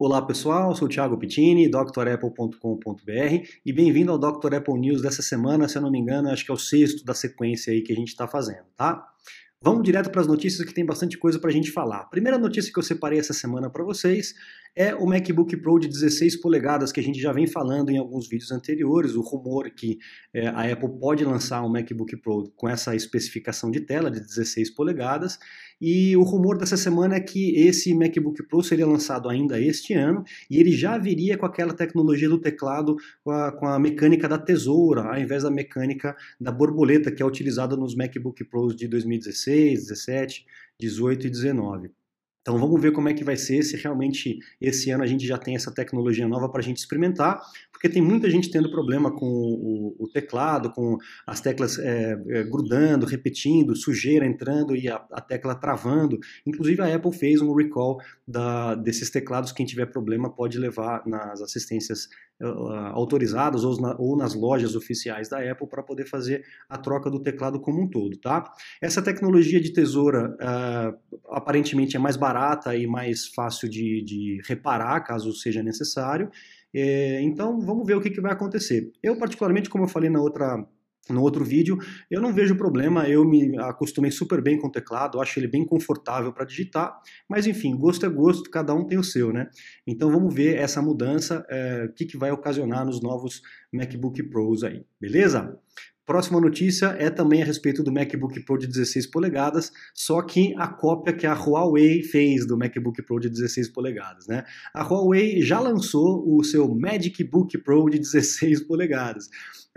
Olá pessoal, sou o Thiago Pittini, drapple.com.br e bem-vindo ao Dr. Apple News dessa semana, se eu não me engano, acho que é o sexto da sequência aí que a gente está fazendo, tá? Vamos direto para as notícias que tem bastante coisa para a gente falar. primeira notícia que eu separei essa semana para vocês é o MacBook Pro de 16 polegadas, que a gente já vem falando em alguns vídeos anteriores, o rumor que é, a Apple pode lançar um MacBook Pro com essa especificação de tela de 16 polegadas, e o rumor dessa semana é que esse MacBook Pro seria lançado ainda este ano, e ele já viria com aquela tecnologia do teclado com a, com a mecânica da tesoura, ao invés da mecânica da borboleta que é utilizada nos MacBook Pros de 2016, 17, 18 e 19. Então vamos ver como é que vai ser se realmente esse ano a gente já tem essa tecnologia nova para a gente experimentar, porque tem muita gente tendo problema com o, o teclado, com as teclas é, é, grudando, repetindo, sujeira entrando e a, a, tecla travando. Inclusive a Apple fez um recall da, desses teclados. Quem tiver problema pode levar nas assistências autorizadas ou, na, ou, nas lojas oficiais da Apple para poder fazer a troca do teclado como um todo, tá? Essa tecnologia de tesoura uh, aparentemente é mais barata barata e mais fácil de, de reparar, caso seja necessário. É, então, vamos ver o que, que vai acontecer. Eu, particularmente, como eu falei na outra no outro vídeo, eu não vejo problema, eu me acostumei super bem com o teclado, acho ele bem confortável para digitar, mas enfim, gosto é gosto, cada um tem o seu, né? Então vamos ver essa mudança, é, o que, que vai ocasionar nos novos MacBook Pros aí, beleza? Próxima notícia é também a respeito do MacBook Pro de 16 polegadas, só que a cópia que a Huawei fez do MacBook Pro de 16 polegadas. Né? A Huawei já lançou o seu Magic Book Pro de 16 polegadas.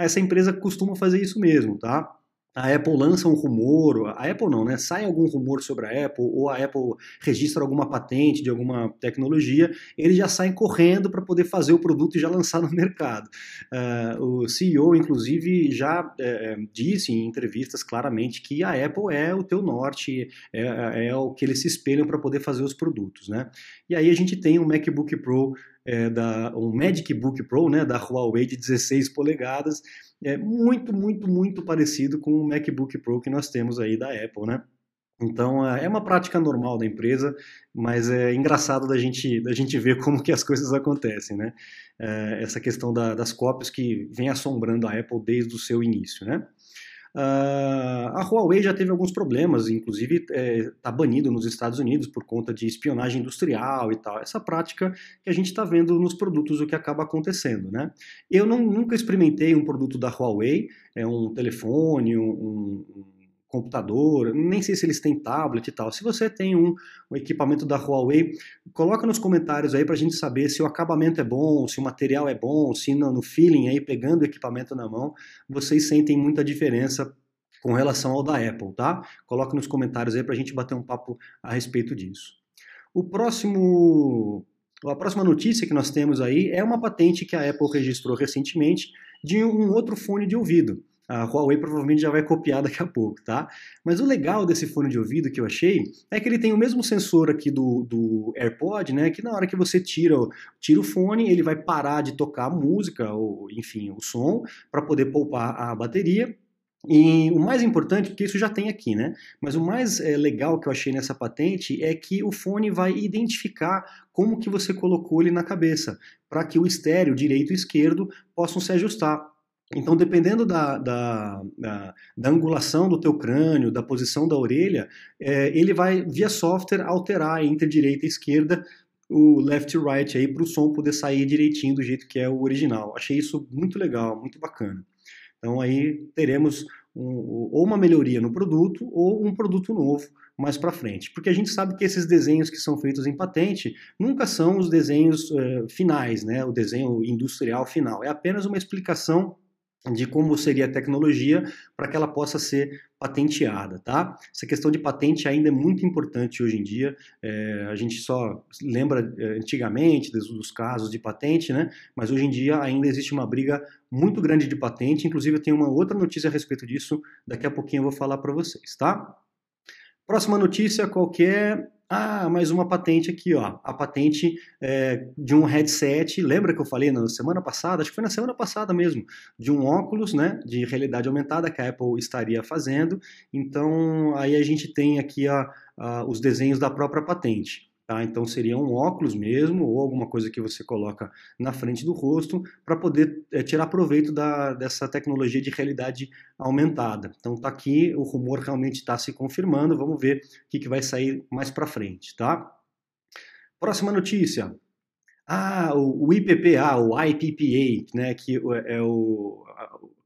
Essa empresa costuma fazer isso mesmo, tá? a Apple lança um rumor, a Apple não, né? Sai algum rumor sobre a Apple, ou a Apple registra alguma patente de alguma tecnologia, eles já saem correndo para poder fazer o produto e já lançar no mercado. Uh, o CEO, inclusive, já é, disse em entrevistas claramente que a Apple é o teu norte, é, é o que eles se espelham para poder fazer os produtos, né? E aí a gente tem um MacBook Pro é, da, um Magic Book Pro, né, da Huawei de 16 polegadas, é muito, muito, muito parecido com o MacBook Pro que nós temos aí da Apple, né? Então é, é uma prática normal da empresa, mas é engraçado da gente, da gente ver como que as coisas acontecem, né? É, essa questão da, das cópias que vem assombrando a Apple desde o seu início, né? Uh, a Huawei já teve alguns problemas, inclusive está é, tá banido nos Estados Unidos por conta de espionagem industrial e tal. Essa prática que a gente está vendo nos produtos, o que acaba acontecendo. Né? Eu não, nunca experimentei um produto da Huawei, é um telefone, um, um computador, nem sei se eles têm tablet e tal. Se você tem um, um equipamento da Huawei, coloca nos comentários aí para a gente saber se o acabamento é bom, se o material é bom, se no, no feeling aí, pegando o equipamento na mão, vocês sentem muita diferença com relação ao da Apple, tá? Coloca nos comentários aí para a gente bater um papo a respeito disso. O próximo, a próxima notícia que nós temos aí é uma patente que a Apple registrou recentemente de um outro fone de ouvido. A Huawei provavelmente já vai copiar daqui a pouco, tá? Mas o legal desse fone de ouvido que eu achei é que ele tem o mesmo sensor aqui do, do AirPod, né? Que na hora que você tira, tira o fone, ele vai parar de tocar a música, ou enfim, o som, para poder poupar a bateria. E o mais importante, porque isso já tem aqui, né? Mas o mais é, legal que eu achei nessa patente é que o fone vai identificar como que você colocou ele na cabeça, para que o estéreo direito e esquerdo possam se ajustar. Então, dependendo da, da, da, da, angulação do teu crânio, da posição da orelha, é, ele vai, via software, alterar entre direita e esquerda o left e right aí para o som poder sair direitinho do jeito que é o original. Achei isso muito legal, muito bacana. Então aí teremos um, ou uma melhoria no produto ou um produto novo mais para frente. Porque a gente sabe que esses desenhos que são feitos em patente nunca são os desenhos uh, finais, né? o desenho industrial final. É apenas uma explicação de como seria a tecnologia para que ela possa ser patenteada, tá? Essa questão de patente ainda é muito importante hoje em dia. É, a gente só lembra é, antigamente dos, dos, casos de patente, né? Mas hoje em dia ainda existe uma briga muito grande de patente. Inclusive eu tenho uma outra notícia a respeito disso. Daqui a pouquinho eu vou falar para vocês, tá? Próxima notícia qualquer ah, mais uma patente aqui, ó. A patente é, de um headset. Lembra que eu falei na semana passada? Acho que foi na semana passada mesmo. De um óculos, né? De realidade aumentada que a Apple estaria fazendo. Então, aí a gente tem aqui os desenhos da própria patente. Tá? Então seria um óculos mesmo, ou alguma coisa que você coloca na frente do rosto para poder é, tirar proveito da, dessa tecnologia de realidade aumentada. Então tá aqui, o rumor realmente está se confirmando, vamos ver o que, que vai sair mais para frente. Tá? Próxima notícia. Ah, o IPPA, o IPPA, né, que é o,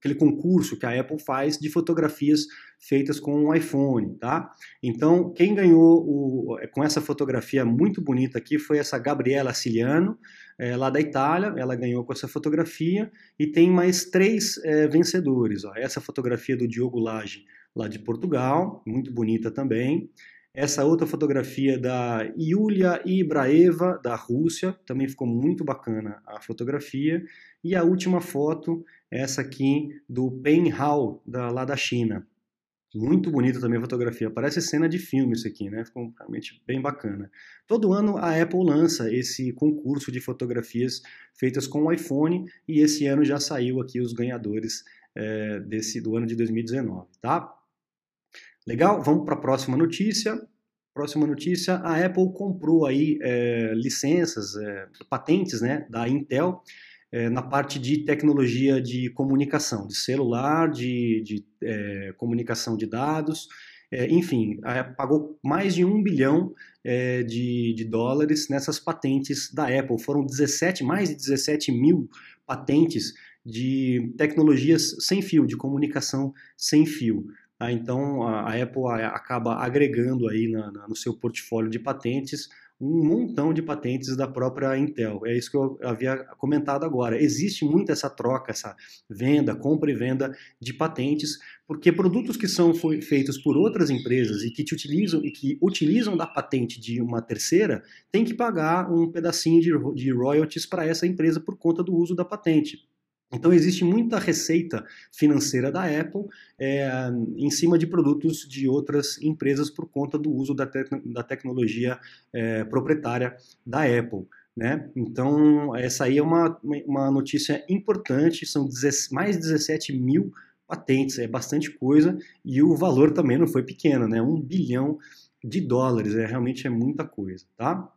aquele concurso que a Apple faz de fotografias feitas com um iPhone, tá? Então, quem ganhou o, com essa fotografia muito bonita aqui foi essa Gabriela Ciliano, é, lá da Itália, ela ganhou com essa fotografia e tem mais três é, vencedores. Ó. Essa fotografia do Diogo Lage, lá de Portugal, muito bonita também. Essa outra fotografia da Yulia Ibraeva, da Rússia, também ficou muito bacana a fotografia. E a última foto, essa aqui do Pen Hao, da, lá da China. Muito bonita também a fotografia, parece cena de filme isso aqui, né? Ficou realmente bem bacana. Todo ano a Apple lança esse concurso de fotografias feitas com o iPhone e esse ano já saiu aqui os ganhadores é, desse do ano de 2019, tá? Legal? Vamos para a próxima notícia. Próxima notícia: a Apple comprou aí é, licenças, é, patentes, né, da Intel é, na parte de tecnologia de comunicação, de celular, de, de é, comunicação de dados. É, enfim, pagou mais de um bilhão é, de, de, dólares nessas patentes da Apple. Foram 17, mais de 17 mil patentes de tecnologias sem fio, de comunicação sem fio. Tá? Então a, Apple acaba agregando aí na, na, no seu portfólio de patentes um montão de patentes da própria Intel. É isso que eu havia comentado agora. Existe muito essa troca, essa venda, compra e venda de patentes, porque produtos que são feitos por outras empresas e que utilizam e que utilizam da patente de uma terceira, tem que pagar um pedacinho de, de royalties para essa empresa por conta do uso da patente. Então existe muita receita financeira da Apple é, em cima de produtos de outras empresas por conta do uso da, te da tecnologia é, proprietária da Apple. Né? Então essa aí é uma, uma notícia importante, são mais de 17 mil patentes, é bastante coisa e o valor também não foi pequeno, né? Um bilhão de dólares, é realmente é muita coisa, tá?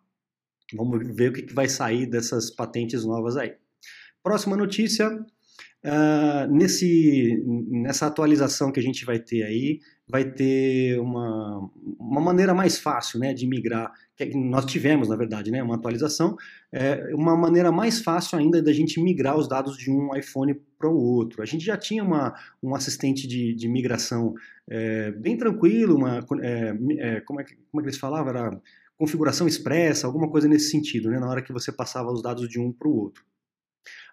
Vamos ver o que vai sair dessas patentes novas aí. Próxima notícia, uh, nesse, nessa atualização que a gente vai ter aí, vai ter uma, uma maneira mais fácil né, de migrar, que nós tivemos, na verdade, né, uma atualização, é uma maneira mais fácil ainda da gente migrar os dados de um iPhone para o outro. A gente já tinha uma, um assistente de, de migração é, bem tranquilo, uma, é, é, como, é que, como é que eles falavam? Era configuração expressa, alguma coisa nesse sentido, né, na hora que você passava os dados de um para o outro.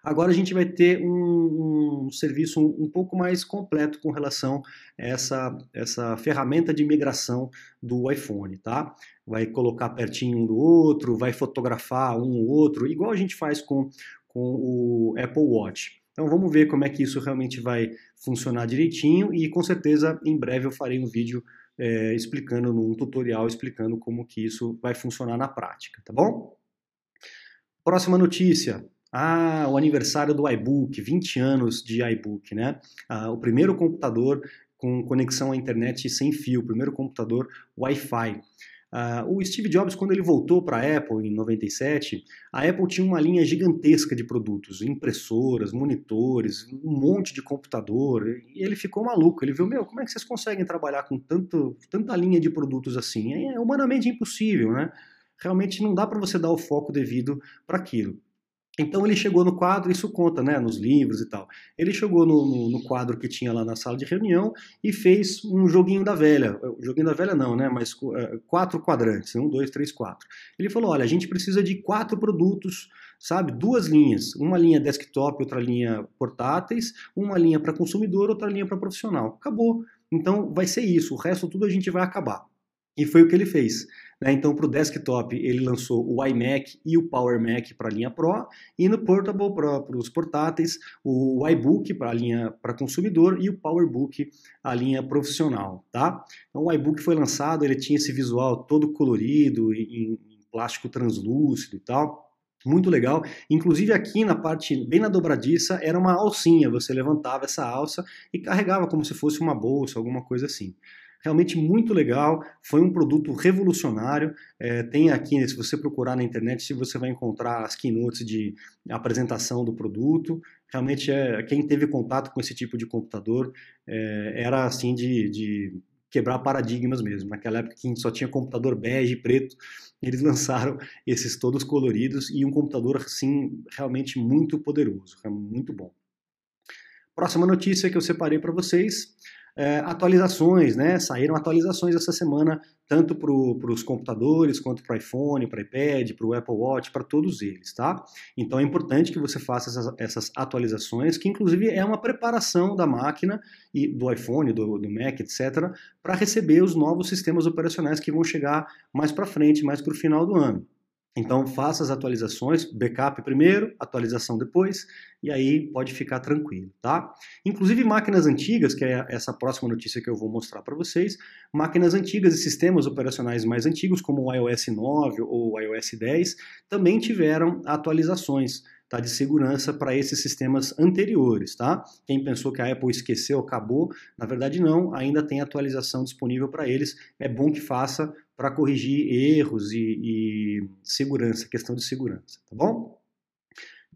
Agora a gente vai ter um, um serviço um, um, pouco mais completo com relação a essa, essa ferramenta de migração do iPhone, tá? Vai colocar pertinho um do outro, vai fotografar um ou outro, igual a gente faz com, com o Apple Watch. Então vamos ver como é que isso realmente vai funcionar direitinho e com certeza em breve eu farei um vídeo é, explicando, num tutorial explicando como que isso vai funcionar na prática, tá bom? Próxima notícia. Ah, o aniversário do iBook, 20 anos de iBook, né? Ah, o primeiro computador com conexão à internet sem fio, o primeiro computador Wi-Fi. Uh, o Steve Jobs, quando ele voltou para a Apple em 97, a Apple tinha uma linha gigantesca de produtos, impressoras, monitores, um monte de computador, e ele ficou maluco. Ele viu, meu, como é que vocês conseguem trabalhar com tanto, tanta linha de produtos assim? É humanamente impossível, né? Realmente não dá para você dar o foco devido para aquilo. Então ele chegou no quadro, isso conta, né, nos livros e tal. Ele chegou no, no, no, quadro que tinha lá na sala de reunião e fez um joguinho da velha. O joguinho da velha não, né, mas uh, quatro quadrantes, um, dois, três, quatro. Ele falou, olha, a gente precisa de quatro produtos, sabe, duas linhas, uma linha desktop, outra linha portáteis, uma linha para consumidor, outra linha para profissional. Acabou. Então vai ser isso. O resto tudo a gente vai acabar. E foi o que ele fez. Né? Então, para o desktop, ele lançou o iMac e o Power Mac para a linha Pro, e no Portable para os portáteis, o iBook para a linha para consumidor e o PowerBook a linha profissional. Tá? Então, o iBook foi lançado, ele tinha esse visual todo colorido, em, em plástico translúcido e tal. Muito legal. Inclusive aqui na parte, bem na dobradiça, era uma alcinha. Você levantava essa alça e carregava como se fosse uma bolsa, alguma coisa assim. Realmente muito legal, foi um produto revolucionário. É, tem aqui, se você procurar na internet, se você vai encontrar as keynotes de apresentação do produto. Realmente, é, quem teve contato com esse tipo de computador é, era assim de, de quebrar paradigmas mesmo. Naquela época que só tinha computador bege e preto, eles lançaram esses todos coloridos e um computador assim realmente muito poderoso, muito bom. Próxima notícia que eu separei para vocês é, atualizações, né? Saíram atualizações essa semana, tanto para os computadores, quanto para iPhone, para iPad, para o Apple Watch, para todos eles, tá? Então é importante que você faça essas, essas, atualizações, que inclusive é uma preparação da máquina e do iPhone, do, do Mac, etc., para receber os novos sistemas operacionais que vão chegar mais para frente, mais para o final do ano. Então faça as atualizações, backup primeiro, atualização depois, e aí pode ficar tranquilo, tá? Inclusive máquinas antigas, que é essa próxima notícia que eu vou mostrar para vocês, máquinas antigas e sistemas operacionais mais antigos, como o iOS 9 ou o iOS 10, também tiveram atualizações tá, de segurança para esses sistemas anteriores. Tá? Quem pensou que a Apple esqueceu, acabou, na verdade não, ainda tem atualização disponível para eles. É bom que faça para corrigir erros e, e segurança, questão de segurança, tá bom?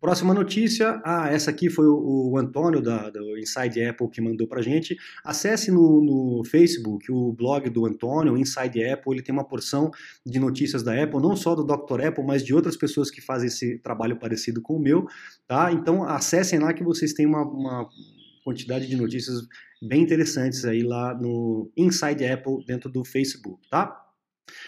Próxima notícia, ah, essa aqui foi o, o Antônio da, do Inside Apple que mandou para gente. Acesse no, no, Facebook o blog do Antônio, Inside Apple, ele tem uma porção de notícias da Apple, não só do Dr. Apple, mas de outras pessoas que fazem esse trabalho parecido com o meu, tá? Então acessem lá que vocês têm uma, uma quantidade de notícias bem interessantes aí lá no Inside Apple dentro do Facebook, tá?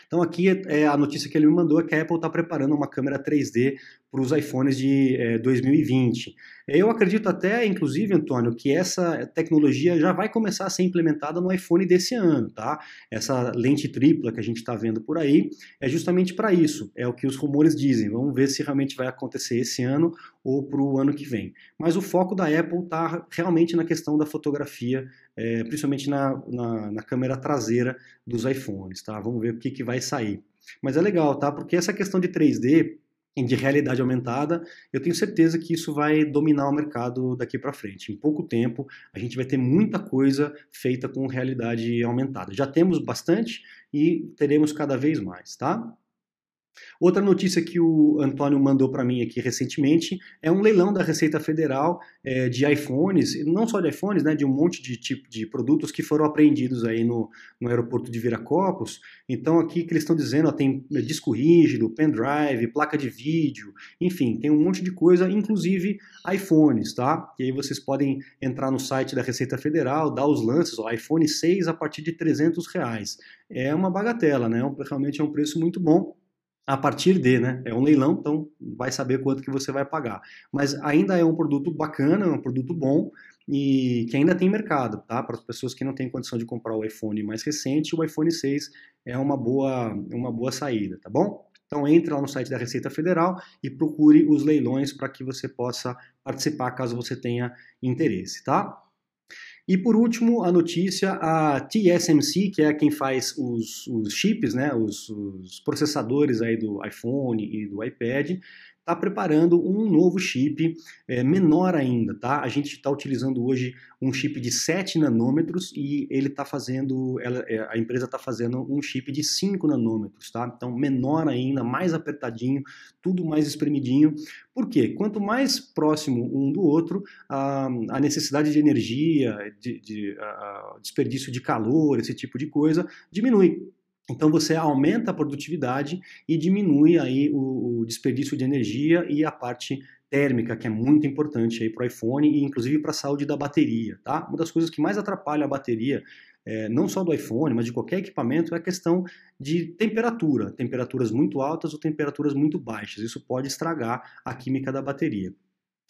Então aqui é a notícia que ele me mandou é que a Apple está preparando uma câmera 3D para os iPhones de é, 2020. Eu acredito até, inclusive, Antônio, que essa tecnologia já vai começar a ser implementada no iPhone desse ano, tá? Essa lente tripla que a gente está vendo por aí é justamente para isso, é o que os rumores dizem. Vamos ver se realmente vai acontecer esse ano ou para o ano que vem. Mas o foco da Apple está realmente na questão da fotografia, é, principalmente na, na, na, câmera traseira dos iPhones, tá? Vamos ver o que, que vai sair. Mas é legal, tá? Porque essa questão de 3D de realidade aumentada, eu tenho certeza que isso vai dominar o mercado daqui para frente. Em pouco tempo, a gente vai ter muita coisa feita com realidade aumentada. Já temos bastante e teremos cada vez mais, tá? Outra notícia que o Antônio mandou para mim aqui recentemente é um leilão da Receita Federal é, de iPhones, não só de iPhones, né, de um monte de tipo de produtos que foram apreendidos aí no, no aeroporto de Viracopos. Então aqui que eles estão dizendo, ó, tem disco rígido, pendrive, placa de vídeo, enfim, tem um monte de coisa, inclusive iPhones, tá? E aí vocês podem entrar no site da Receita Federal, dar os lances, ó, iPhone 6 a partir de 300 reais. É uma bagatela, né? É realmente é um preço muito bom a partir de, né? É um leilão, então vai saber quanto que você vai pagar. Mas ainda é um produto bacana, é um produto bom e que ainda tem mercado, tá? Para as pessoas que não têm condição de comprar o iPhone mais recente, o iPhone 6 é uma boa, uma boa saída, tá bom? Então entre lá no site da Receita Federal e procure os leilões para que você possa participar caso você tenha interesse, tá? E por último, a notícia, a TSMC, que é quem faz os, os chips, né, os, os processadores aí do iPhone e do iPad, está preparando um novo chip é, menor ainda, tá? A gente está utilizando hoje um chip de 7 nanômetros e ele está fazendo, ela, é, a empresa está fazendo um chip de 5 nanômetros, tá? Então menor ainda, mais apertadinho, tudo mais espremidinho. Por quê? Quanto mais próximo um do outro, a, a necessidade de energia, de, de a, desperdício de calor, esse tipo de coisa, diminui. Então você aumenta a produtividade e diminui aí o, o desperdício de energia e a parte térmica, que é muito importante aí para o iPhone e inclusive para a saúde da bateria, tá? Uma das coisas que mais atrapalha a bateria, é, não só do iPhone, mas de qualquer equipamento, é a questão de temperatura, temperaturas muito altas ou temperaturas muito baixas. Isso pode estragar a química da bateria.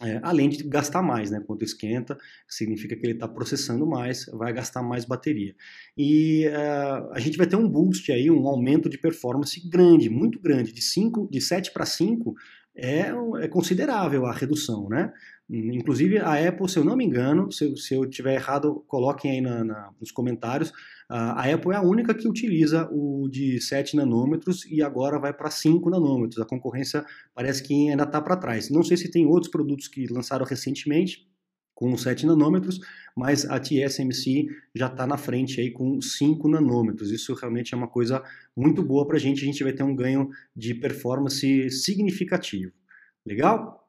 É, além de gastar mais, né? Quando esquenta, significa que ele está processando mais, vai gastar mais bateria. E uh, a gente vai ter um boost aí, um aumento de performance grande, muito grande, de 5, de 7 para 5 é, é considerável a redução, né? Inclusive a Apple, se eu não me engano, se, se eu tiver errado, coloquem aí na, na, nos comentários, a Apple é a única que utiliza o de 7 nanômetros e agora vai para 5 nanômetros. A concorrência parece que ainda está para trás. Não sei se tem outros produtos que lançaram recentemente, com 7 nanômetros, mas a TSMC já está na frente aí com 5 nanômetros. Isso realmente é uma coisa muito boa para a gente, a gente vai ter um ganho de performance significativo. Legal?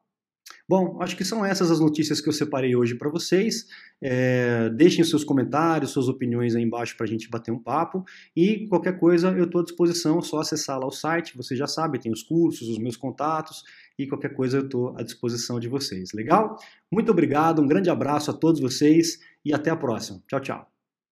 Bom, acho que são essas as notícias que eu separei hoje para vocês. É, deixem seus comentários, suas opiniões aí embaixo para a gente bater um papo. E qualquer coisa eu estou à disposição, é só acessar lá o site. Você já sabe, tem os cursos, os meus contatos e qualquer coisa eu estou à disposição de vocês. Legal? Muito obrigado, um grande abraço a todos vocês e até a próxima. Tchau, tchau.